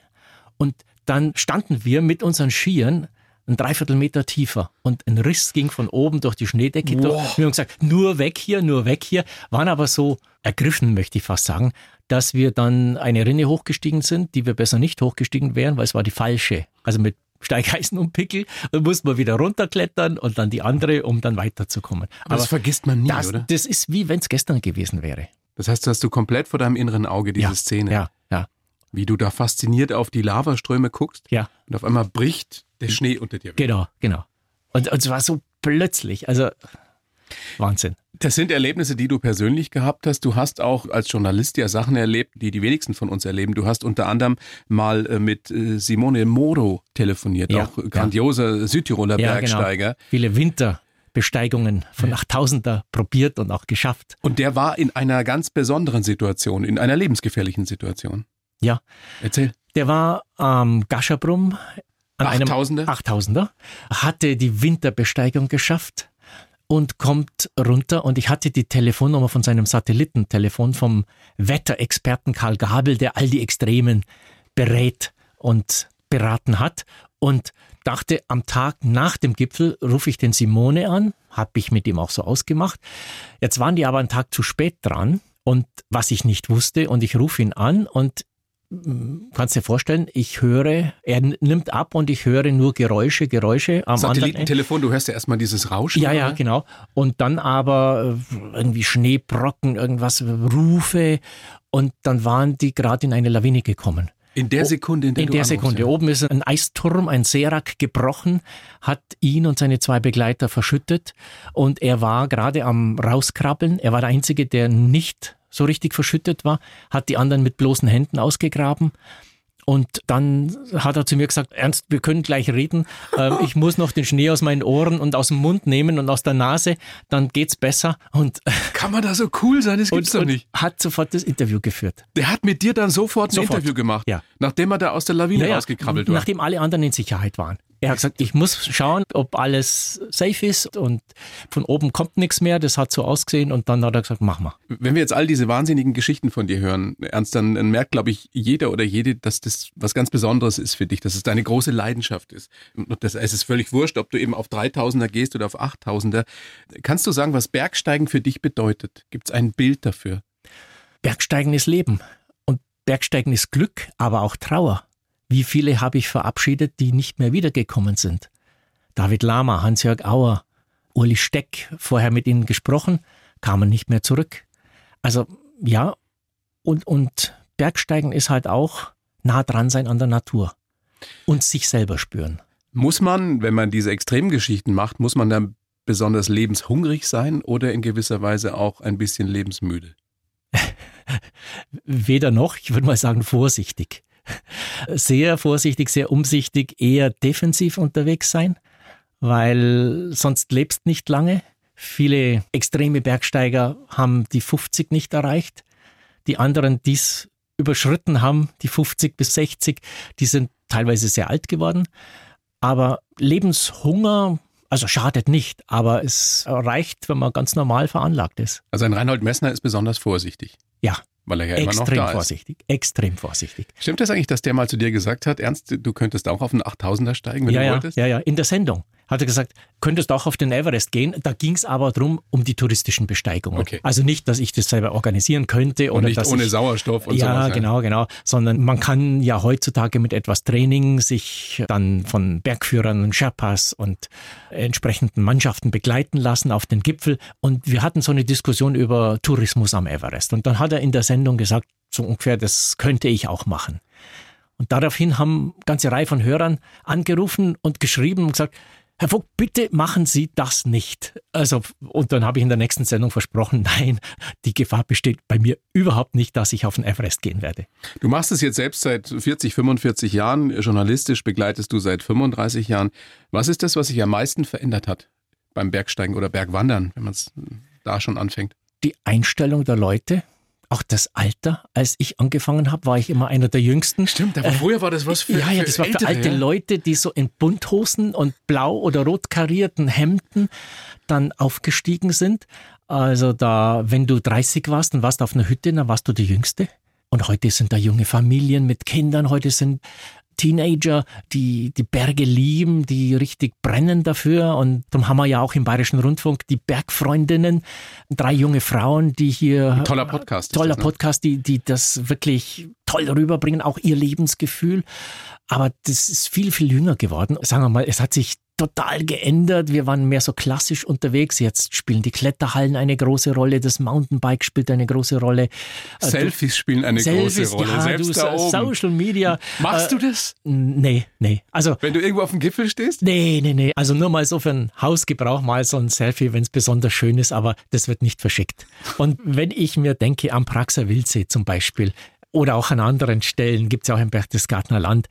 und dann standen wir mit unseren Skiern ein Dreiviertelmeter tiefer und ein Riss ging von oben durch die Schneedecke wow. durch. Wir haben gesagt, nur weg hier, nur weg hier, waren aber so ergriffen, möchte ich fast sagen, dass wir dann eine Rinne hochgestiegen sind, die wir besser nicht hochgestiegen wären, weil es war die falsche. Also mit Steigeisen und Pickel, dann muss man wieder runterklettern und dann die andere, um dann weiterzukommen. Aber, Aber das vergisst man nie, das, oder? Das ist wie wenn es gestern gewesen wäre. Das heißt, du hast du komplett vor deinem inneren Auge diese ja, Szene. Ja. Wie du da fasziniert auf die Lavaströme guckst. Ja. Und auf einmal bricht der Schnee unter dir. Genau, genau. Und, und es war so plötzlich. Also Wahnsinn. Das sind Erlebnisse, die du persönlich gehabt hast. Du hast auch als Journalist ja Sachen erlebt, die die wenigsten von uns erleben. Du hast unter anderem mal äh, mit äh, Simone Moro telefoniert, ja, auch grandioser ja. Südtiroler ja, genau. Bergsteiger. Genau. Viele Winterbesteigungen von 8000er probiert und auch geschafft. Und der war in einer ganz besonderen Situation, in einer lebensgefährlichen Situation. Ja. Erzähl. Der war am ähm, Gascherbrum an 8000er? einem 8000er, hatte die Winterbesteigung geschafft und kommt runter und ich hatte die Telefonnummer von seinem Satellitentelefon vom Wetterexperten Karl Gabel, der all die Extremen berät und beraten hat und dachte, am Tag nach dem Gipfel rufe ich den Simone an, habe ich mit ihm auch so ausgemacht. Jetzt waren die aber einen Tag zu spät dran und was ich nicht wusste und ich rufe ihn an und kannst dir vorstellen, ich höre, er nimmt ab und ich höre nur Geräusche, Geräusche am Satellitentelefon, du hörst ja erstmal dieses Rauschen. Ja, ja, genau. Und dann aber äh, irgendwie Schneebrocken, irgendwas, Rufe und dann waren die gerade in eine Lawine gekommen. In der Sekunde, in der In der Sekunde. Ja. Oben ist ein Eisturm, ein Serak gebrochen, hat ihn und seine zwei Begleiter verschüttet und er war gerade am rauskrabbeln. Er war der Einzige, der nicht so richtig verschüttet war, hat die anderen mit bloßen Händen ausgegraben Und dann hat er zu mir gesagt, Ernst, wir können gleich reden. Ähm, ich muss noch den Schnee aus meinen Ohren und aus dem Mund nehmen und aus der Nase, dann geht's besser. Und kann man da so cool sein? Das gibt's und, doch nicht. Hat sofort das Interview geführt. Der hat mit dir dann sofort ein sofort. Interview gemacht, ja. nachdem er da aus der Lawine naja, rausgekrabbelt war. Nachdem alle anderen in Sicherheit waren. Er hat gesagt, ich muss schauen, ob alles safe ist und von oben kommt nichts mehr. Das hat so ausgesehen und dann hat er gesagt, mach mal. Wenn wir jetzt all diese wahnsinnigen Geschichten von dir hören, Ernst, dann merkt, glaube ich, jeder oder jede, dass das was ganz Besonderes ist für dich, dass es deine große Leidenschaft ist. Und das, es ist völlig wurscht, ob du eben auf 3000er gehst oder auf 8000er. Kannst du sagen, was Bergsteigen für dich bedeutet? Gibt es ein Bild dafür? Bergsteigen ist Leben und Bergsteigen ist Glück, aber auch Trauer. Wie viele habe ich verabschiedet, die nicht mehr wiedergekommen sind? David Lama, Hans-Jörg Auer, Uli Steck, vorher mit ihnen gesprochen, kamen nicht mehr zurück. Also ja, und, und Bergsteigen ist halt auch nah dran sein an der Natur und sich selber spüren. Muss man, wenn man diese Extremgeschichten macht, muss man dann besonders lebenshungrig sein oder in gewisser Weise auch ein bisschen lebensmüde? [laughs] Weder noch, ich würde mal sagen vorsichtig sehr vorsichtig, sehr umsichtig, eher defensiv unterwegs sein, weil sonst lebst nicht lange. Viele extreme Bergsteiger haben die 50 nicht erreicht. Die anderen, die es überschritten haben, die 50 bis 60, die sind teilweise sehr alt geworden. Aber Lebenshunger, also schadet nicht, aber es reicht, wenn man ganz normal veranlagt ist. Also ein Reinhold Messner ist besonders vorsichtig. Ja, weil er ja extrem immer noch da vorsichtig, ist. Extrem vorsichtig. Stimmt das eigentlich, dass der mal zu dir gesagt hat, Ernst, du könntest auch auf einen 8000er steigen, wenn ja, du ja, wolltest? Ja, ja, in der Sendung hat er gesagt, könntest auch auf den Everest gehen. Da ging es aber darum, um die touristischen Besteigungen. Okay. Also nicht, dass ich das selber organisieren könnte. Und oder nicht ohne ich, Sauerstoff und ja, sowas. Ja, genau, genau. Sondern man kann ja heutzutage mit etwas Training sich dann von Bergführern und Sherpas und entsprechenden Mannschaften begleiten lassen auf den Gipfel. Und wir hatten so eine Diskussion über Tourismus am Everest. Und dann hat er in der Sendung gesagt, so ungefähr, das könnte ich auch machen. Und daraufhin haben eine ganze Reihe von Hörern angerufen und geschrieben und gesagt, Herr Vogt, bitte machen Sie das nicht. Also, und dann habe ich in der nächsten Sendung versprochen, [laughs] nein, die Gefahr besteht bei mir überhaupt nicht, dass ich auf den Everest gehen werde. Du machst es jetzt selbst seit 40, 45 Jahren. Journalistisch begleitest du seit 35 Jahren. Was ist das, was sich am meisten verändert hat beim Bergsteigen oder Bergwandern, wenn man es da schon anfängt? Die Einstellung der Leute, auch das Alter, als ich angefangen habe, war ich immer einer der Jüngsten. Stimmt, aber vorher war das was für Ja, ja, das war für ältere, alte ja? Leute, die so in Bunthosen und blau oder rot karierten Hemden dann aufgestiegen sind. Also da, wenn du 30 warst und warst auf einer Hütte, dann warst du die Jüngste. Und heute sind da junge Familien mit Kindern, heute sind Teenager, die die Berge lieben, die richtig brennen dafür. Und darum haben wir ja auch im Bayerischen Rundfunk die Bergfreundinnen, drei junge Frauen, die hier. Ein toller Podcast. Toller das, ne? Podcast, die, die das wirklich toll rüberbringen, auch ihr Lebensgefühl. Aber das ist viel, viel jünger geworden. Sagen wir mal, es hat sich total geändert. Wir waren mehr so klassisch unterwegs. Jetzt spielen die Kletterhallen eine große Rolle. Das Mountainbike spielt eine große Rolle. Äh, Selfies spielen eine Selfies, große Rolle. Ja, Selbst du, da oben. Social Media. Machst äh, du das? Nee, nee. Also, Wenn du irgendwo auf dem Gipfel stehst? Nee, nee, nee. Also nur mal so für einen Hausgebrauch mal so ein Selfie, wenn es besonders schön ist, aber das wird nicht verschickt. Und wenn ich mir denke, am Praxer Wildsee zum Beispiel, oder auch an anderen Stellen, gibt es ja auch im Berchtesgadener Land,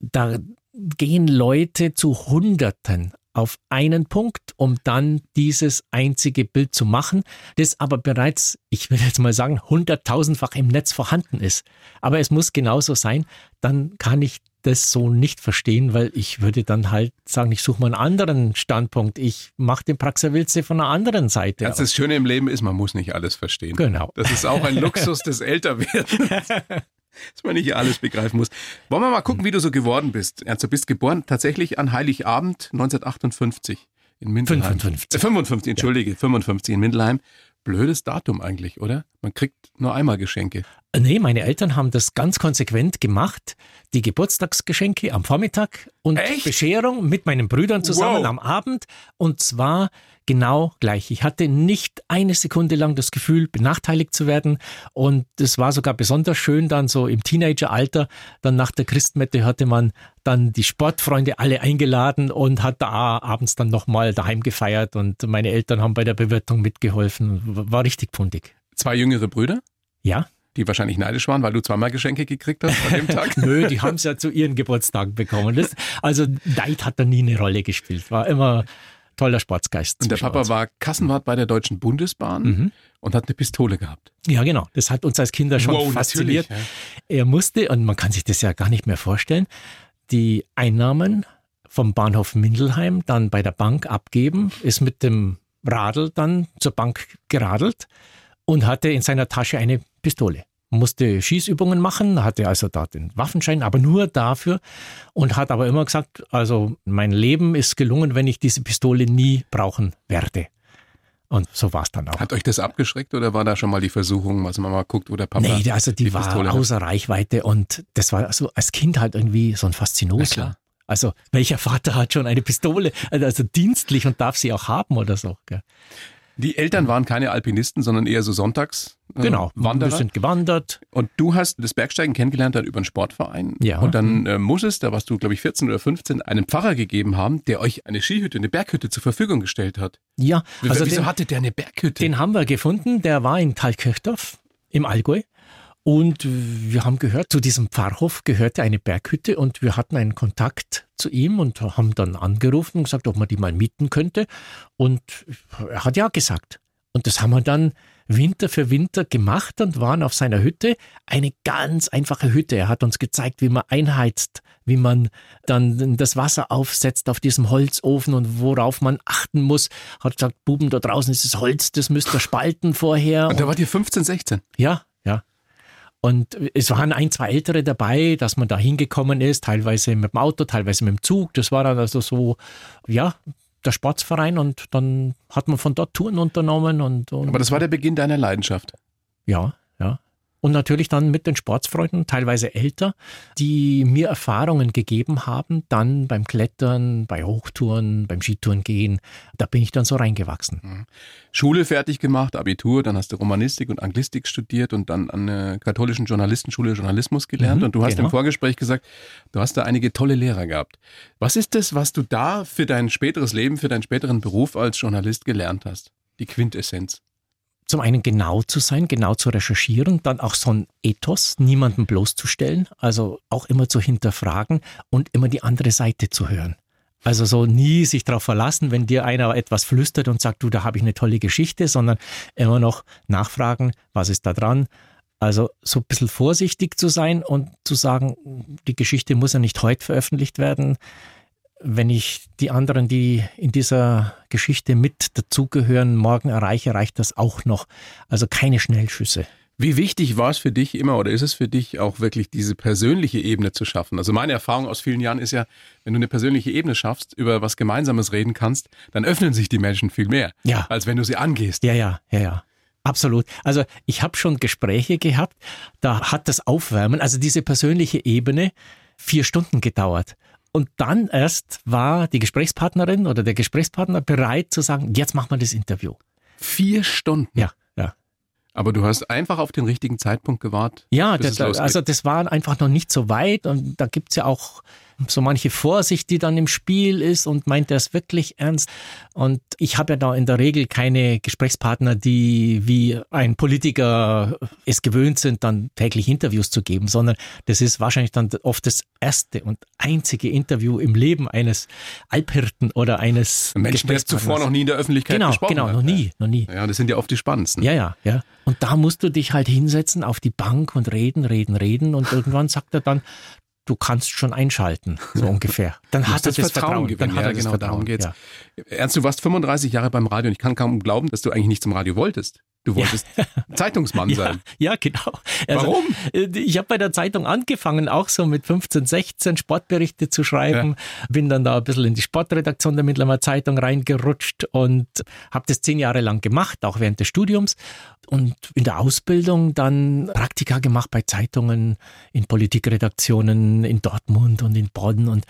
da gehen Leute zu Hunderten auf einen Punkt, um dann dieses einzige Bild zu machen, das aber bereits, ich will jetzt mal sagen, hunderttausendfach im Netz vorhanden ist. Aber es muss genauso sein, dann kann ich das so nicht verstehen, weil ich würde dann halt sagen, ich suche mal einen anderen Standpunkt. Ich mache den Praxerwilze von einer anderen Seite. Das, das Schöne im Leben ist, man muss nicht alles verstehen. Genau. Das ist auch ein [laughs] Luxus des Älterwerdens. [laughs] dass man nicht alles begreifen muss. Wollen wir mal gucken, wie du so geworden bist. Ernst, du bist geboren tatsächlich an Heiligabend 1958 in Mindelheim. 55. Äh, 55, entschuldige, ja. 55 in Mindelheim. Blödes Datum eigentlich, oder? Man kriegt nur einmal Geschenke. Nee, meine Eltern haben das ganz konsequent gemacht. Die Geburtstagsgeschenke am Vormittag und Echt? Bescherung mit meinen Brüdern zusammen Wow. am Abend. Und zwar genau gleich. Ich hatte nicht eine Sekunde lang das Gefühl, benachteiligt zu werden. Und es war sogar besonders schön dann so im Teenageralter. Dann nach der Christmette hatte man dann die Sportfreunde alle eingeladen und hat da abends dann nochmal daheim gefeiert. Und meine Eltern haben bei der Bewirtung mitgeholfen. War richtig pundig. Zwei jüngere Brüder? Ja, die wahrscheinlich neidisch waren, weil du zweimal Geschenke gekriegt hast an dem Tag? [laughs] Nö, die haben es ja zu ihren Geburtstagen bekommen. Das, also Neid hat da nie eine Rolle gespielt. War immer toller Sportsgeist. Und der Papa uns. war Kassenwart bei der Deutschen Bundesbahn mhm. und hat eine Pistole gehabt. Ja, genau. Das hat uns als Kinder schon wow, fasziniert. Ja. Er musste, und man kann sich das ja gar nicht mehr vorstellen, die Einnahmen vom Bahnhof Mindelheim dann bei der Bank abgeben, ist mit dem Radl dann zur Bank geradelt und hatte in seiner Tasche eine Pistole. Musste Schießübungen machen, hatte also da den Waffenschein, aber nur dafür und hat aber immer gesagt, also mein Leben ist gelungen, wenn ich diese Pistole nie brauchen werde. Und so war es dann auch. Hat euch das abgeschreckt oder war da schon mal die Versuchung, was man mal guckt, wo der Papa. Nee, also die, die war Pistole außer hat? Reichweite und das war so als Kind halt irgendwie so ein Faszinosler. Also welcher Vater hat schon eine Pistole, also dienstlich und darf sie auch haben oder so. Gell? Die Eltern waren keine Alpinisten, sondern eher so Sonntags. Äh, genau, Wanderer. wir sind gewandert. Und du hast das Bergsteigen kennengelernt dann über einen Sportverein. Ja. Und dann äh, muss es, da warst du glaube ich 14 oder 15, einen Pfarrer gegeben haben, der euch eine Skihütte, eine Berghütte zur Verfügung gestellt hat. Ja. Also Wieso den, hatte der eine Berghütte? Den haben wir gefunden, der war in Thalkirchdorf im Allgäu. Und wir haben gehört, zu diesem Pfarrhof gehörte eine Berghütte und wir hatten einen Kontakt zu ihm und haben dann angerufen und gesagt, ob man die mal mieten könnte. Und er hat ja gesagt. Und das haben wir dann Winter für Winter gemacht und waren auf seiner Hütte. Eine ganz einfache Hütte. Er hat uns gezeigt, wie man einheizt, wie man dann das Wasser aufsetzt auf diesem Holzofen und worauf man achten muss. Hat gesagt, Buben, da draußen ist das Holz, das müsst ihr spalten vorher. Und da wart ihr 15, 16? Ja, und es waren ein, zwei Ältere dabei, dass man da hingekommen ist, teilweise mit dem Auto, teilweise mit dem Zug. Das war dann also so, ja, der Sportsverein und dann hat man von dort Touren unternommen. Und, und Aber das war der Beginn deiner Leidenschaft. Ja, ja. Und natürlich dann mit den Sportsfreunden, teilweise älter, die mir Erfahrungen gegeben haben, dann beim Klettern, bei Hochtouren, beim Skitouren gehen. Da bin ich dann so reingewachsen. Mhm. Schule fertig gemacht, Abitur, dann hast du Romanistik und Anglistik studiert und dann an der katholischen Journalistenschule Journalismus gelernt. Mhm, und du hast genau. im Vorgespräch gesagt, du hast da einige tolle Lehrer gehabt. Was ist das, was du da für dein späteres Leben, für deinen späteren Beruf als Journalist gelernt hast? Die Quintessenz zum einen genau zu sein, genau zu recherchieren, dann auch so ein Ethos, niemanden bloßzustellen, also auch immer zu hinterfragen und immer die andere Seite zu hören. Also so nie sich darauf verlassen, wenn dir einer etwas flüstert und sagt, du, da habe ich eine tolle Geschichte, sondern immer noch nachfragen, was ist da dran. Also so ein bisschen vorsichtig zu sein und zu sagen, die Geschichte muss ja nicht heute veröffentlicht werden, wenn ich die anderen, die in dieser Geschichte mit dazugehören, morgen erreiche, reicht das auch noch. Also keine Schnellschüsse. Wie wichtig war es für dich immer oder ist es für dich auch wirklich diese persönliche Ebene zu schaffen? Also meine Erfahrung aus vielen Jahren ist ja, wenn du eine persönliche Ebene schaffst, über was Gemeinsames reden kannst, dann öffnen sich die Menschen viel mehr, ja. als wenn du sie angehst. Ja, ja, ja, ja. Absolut. Also ich habe schon Gespräche gehabt, da hat das Aufwärmen, also diese persönliche Ebene, vier Stunden gedauert. Und dann erst war die Gesprächspartnerin oder der Gesprächspartner bereit zu sagen, jetzt machen wir das Interview. Vier Stunden? Ja, ja. Aber du hast einfach auf den richtigen Zeitpunkt gewartet. Ja, das, also das war einfach noch nicht so weit und da gibt's ja auch so manche Vorsicht, die dann im Spiel ist und meint er es wirklich ernst. Und ich habe ja da in der Regel keine Gesprächspartner, die wie ein Politiker es gewöhnt sind, dann täglich Interviews zu geben, sondern das ist wahrscheinlich dann oft das erste und einzige Interview im Leben eines Alphirten oder eines Menschen, der zuvor noch nie in der Öffentlichkeit genau, gesprochen genau, hat. Genau, noch nie, noch nie. Ja, das sind ja oft die spannendsten. Ja, ja, ja. Und da musst du dich halt hinsetzen auf die Bank und reden, reden, reden und irgendwann sagt er dann, du kannst schon einschalten, so ungefähr. Dann hat er das Vertrauen. Vertrauen. Dann hat ja, er genau, Vertrauen. darum geht's. Ja. Ernst, du warst 35 Jahre beim Radio und ich kann kaum glauben, dass du eigentlich nicht zum Radio wolltest. Du wolltest [laughs] ja. Zeitungsmann sein. Ja, genau. Also, Warum? Äh, ich habe bei der Zeitung angefangen, auch so mit 15, 16 Sportberichte zu schreiben. Ja. Bin dann da ein bisschen in die Sportredaktion der Mittlerweile Zeitung reingerutscht und habe das zehn Jahre lang gemacht, auch während des Studiums. Und in der Ausbildung dann Praktika gemacht bei Zeitungen, in Politikredaktionen in Dortmund und in Bonn. Und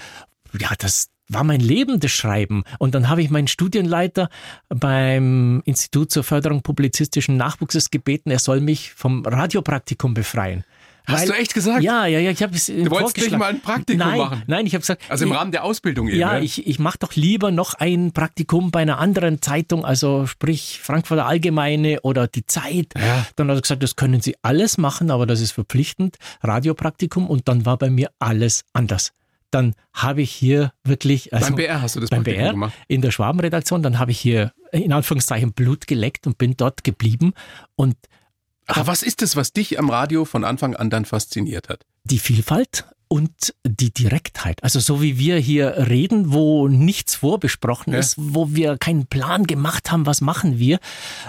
ja, das, war mein Leben das Schreiben. Und dann habe ich meinen Studienleiter beim Institut zur Förderung publizistischen Nachwuchses gebeten, er soll mich vom Radiopraktikum befreien. Hast Weil, du echt gesagt? Ja, ja, ja. Ich habe es Du wolltest nicht mal ein Praktikum nein, machen. Nein, ich habe gesagt. Also im ich, Rahmen der Ausbildung eben. Ja, ich, ich mache doch lieber noch ein Praktikum bei einer anderen Zeitung, also sprich Frankfurter Allgemeine oder die Zeit. Ja. Dann hat er gesagt, das können Sie alles machen, aber das ist verpflichtend, Radiopraktikum. Und dann war bei mir alles anders. Dann habe ich hier wirklich. Also beim BR hast du das beim Praktikum BR gemacht. in der Schwabenredaktion, dann habe ich hier in Anführungszeichen Blut geleckt und bin dort geblieben. Und Aber was ist es, was dich am Radio von Anfang an dann fasziniert hat? die Vielfalt und die Direktheit. Also so wie wir hier reden, wo nichts vorbesprochen Ja. ist, wo wir keinen Plan gemacht haben, was machen wir,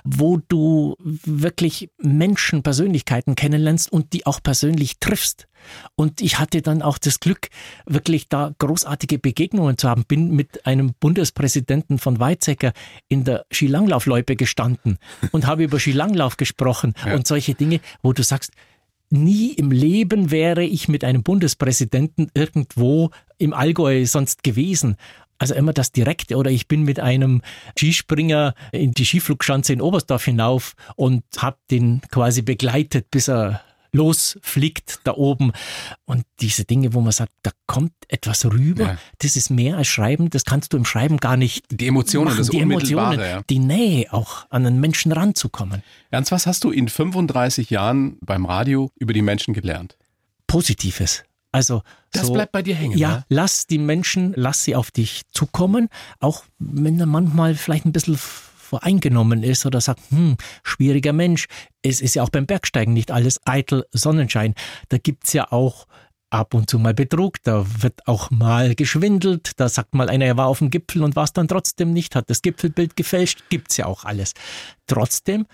wo du wirklich Menschen, Persönlichkeiten kennenlernst und die auch persönlich triffst. Und ich hatte dann auch das Glück, wirklich da großartige Begegnungen zu haben. Bin mit einem Bundespräsidenten von Weizsäcker in der Skilanglaufloipe gestanden und habe über Skilanglauf gesprochen Ja. und solche Dinge, wo du sagst, Nie im Leben wäre ich mit einem Bundespräsidenten irgendwo im Allgäu sonst gewesen. Also immer das Direkte oder ich bin mit einem Skispringer in die Skiflugschanze in Oberstdorf hinauf und habe den quasi begleitet, bis er losfliegt da oben. Und diese Dinge, wo man sagt, da kommt etwas rüber, Ja. das ist mehr als Schreiben, das kannst du im Schreiben gar nicht Die Emotionen, machen, das die Unmittelbare. Emotionen, Ja. die Nähe auch an den Menschen ranzukommen. Ernst, was hast du in 35 Jahren beim Radio über die Menschen gelernt? Positives. Also Das so, bleibt bei dir hängen. Ja, ne? lass die Menschen, lass sie auf dich zukommen, auch wenn er manchmal vielleicht ein bisschen voreingenommen ist oder sagt, hm, schwieriger Mensch. Es ist ja auch beim Bergsteigen nicht alles eitel Sonnenschein. Da gibt's ja auch ab und zu mal Betrug, da wird auch mal geschwindelt, da sagt mal einer, er war auf dem Gipfel und war es dann trotzdem nicht, hat das Gipfelbild gefälscht, gibt's ja auch alles. Trotzdem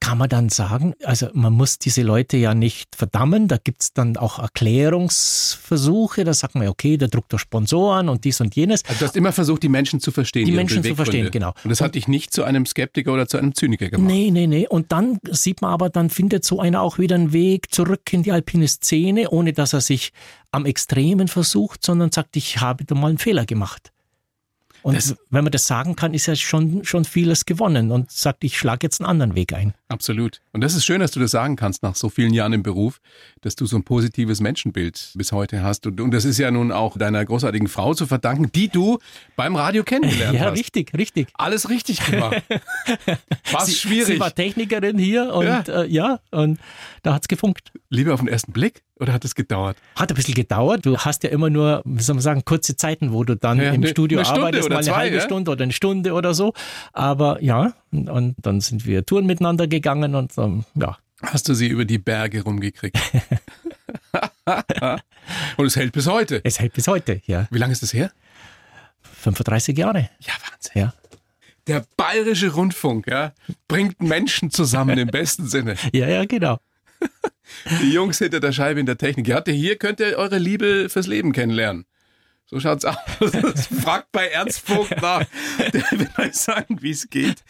kann man dann sagen, also man muss diese Leute ja nicht verdammen, da gibt's dann auch Erklärungsversuche, da sagt man, okay, der druckt doch Sponsoren und dies und jenes. Also du hast immer versucht, die Menschen zu verstehen. Die Menschen zu verstehen, genau. Und das hat dich nicht zu einem Skeptiker oder zu einem Zyniker gemacht. Nee, nee, nee. Und dann sieht man aber, dann findet so einer auch wieder einen Weg zurück in die alpine Szene, ohne dass er sich am Extremen versucht, sondern sagt, ich habe da mal einen Fehler gemacht. Und Das- wenn man das sagen kann, ist ja schon, schon vieles gewonnen und sagt, ich schlage jetzt einen anderen Weg ein. Absolut. Und das ist schön, dass du das sagen kannst nach so vielen Jahren im Beruf, dass du so ein positives Menschenbild bis heute hast. Und, und das ist ja nun auch deiner großartigen Frau zu verdanken, die du beim Radio kennengelernt [laughs] Ja, hast. richtig, richtig. Alles richtig gemacht. [laughs] War Sie, schwierig. sie war Technikerin hier und Ja. ja, äh, ja und da hat's gefunkt. Lieber auf den ersten Blick oder hat es gedauert? Hat ein bisschen gedauert. Du hast ja immer nur, wie soll man sagen, kurze Zeiten, wo du dann Ja, im eine- Studio Stunde arbeitest, oder mal eine zwei, halbe ja? Stunde oder eine Stunde oder so. Aber ja, und, und dann sind wir Touren miteinander gegangen und ähm, ja. Hast du sie über die Berge rumgekriegt? [laughs] und es hält bis heute. Es hält bis heute, ja. Wie lange ist das her? 35 Jahre. Ja, Wahnsinn. Ja. Der bayerische Rundfunk ja, bringt Menschen zusammen im besten Sinne. [laughs] Ja, ja, genau. Die Jungs hinter der Scheibe in der Technik. Ihr hier, könnt ihr eure Liebe fürs Leben kennenlernen. So schaut's aus. [laughs] Fragt bei Ernst Vogt nach. Der will euch sagen, wie es geht.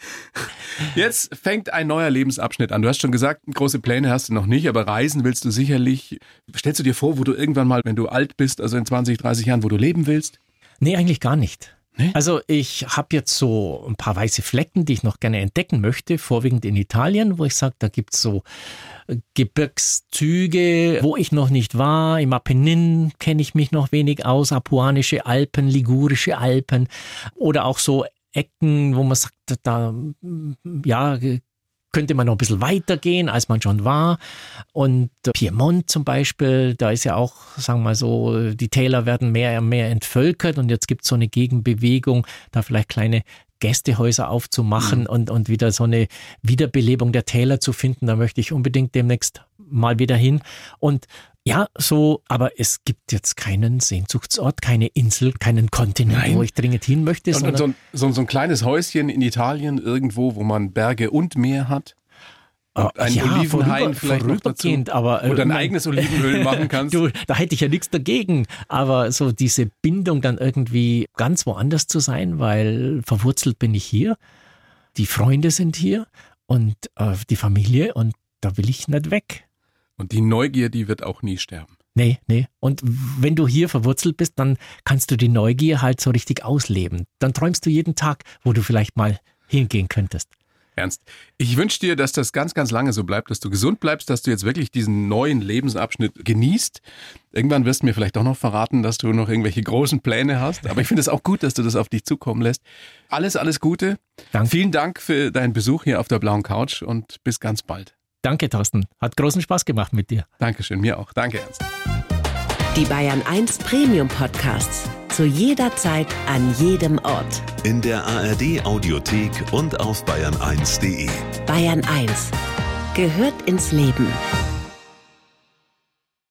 Jetzt fängt ein neuer Lebensabschnitt an. Du hast schon gesagt, große Pläne hast du noch nicht, aber reisen willst du sicherlich. Stellst du dir vor, wo du irgendwann mal, wenn du alt bist, also in 20, 30 Jahren, wo du leben willst? Nee, eigentlich gar nicht. Nee? Also ich habe jetzt so ein paar weiße Flecken, die ich noch gerne entdecken möchte, vorwiegend in Italien, wo ich sage, da gibt's so äh, Gebirgszüge, wo ich noch nicht war. Im Apennin kenne ich mich noch wenig aus, Apuanische Alpen, Ligurische Alpen oder auch so Ecken, wo man sagt, da ja könnte man noch ein bisschen weitergehen, als man schon war. Und Piemont zum Beispiel, da ist ja auch, sagen wir mal so, die Täler werden mehr und mehr entvölkert und jetzt gibt es so eine Gegenbewegung, da vielleicht kleine Gästehäuser aufzumachen und, und wieder so eine Wiederbelebung der Täler zu finden. Da möchte ich unbedingt demnächst mal wieder hin. Und ja, so, aber es gibt jetzt keinen Sehnsuchtsort, keine Insel, keinen Kontinent, Nein. wo ich dringend hin möchte. Und, und so, ein, so, so ein kleines Häuschen in Italien irgendwo, wo man Berge und Meer hat. Und Ah, ein ja, Olivenhain vorüber- vielleicht noch dazu. aber äh, dein mein- eigenes Olivenöl [laughs] machen kannst. Du, da hätte ich ja nichts dagegen. Aber so diese Bindung dann irgendwie ganz woanders zu sein, weil verwurzelt bin ich hier, die Freunde sind hier und äh, die Familie und da will ich nicht weg. Und die Neugier, die wird auch nie sterben. Nee, nee. Und wenn du hier verwurzelt bist, dann kannst du die Neugier halt so richtig ausleben. Dann träumst du jeden Tag, wo du vielleicht mal hingehen könntest. Ernst, ich wünsche dir, dass das ganz, ganz lange so bleibt, dass du gesund bleibst, dass du jetzt wirklich diesen neuen Lebensabschnitt genießt. Irgendwann wirst du mir vielleicht auch noch verraten, dass du noch irgendwelche großen Pläne hast. Aber ich finde es auch gut, dass du das auf dich zukommen lässt. Alles, alles Gute. Danke. Vielen Dank für deinen Besuch hier auf der blauen Couch und bis ganz bald. Danke, Thorsten. Hat großen Spaß gemacht mit dir. Dankeschön, mir auch. Danke, Ernst. Die Bayern 1 Premium Podcasts. Zu jeder Zeit, an jedem Ort. In der ARD Audiothek und auf bayern1.de. Bayern 1 gehört ins Leben.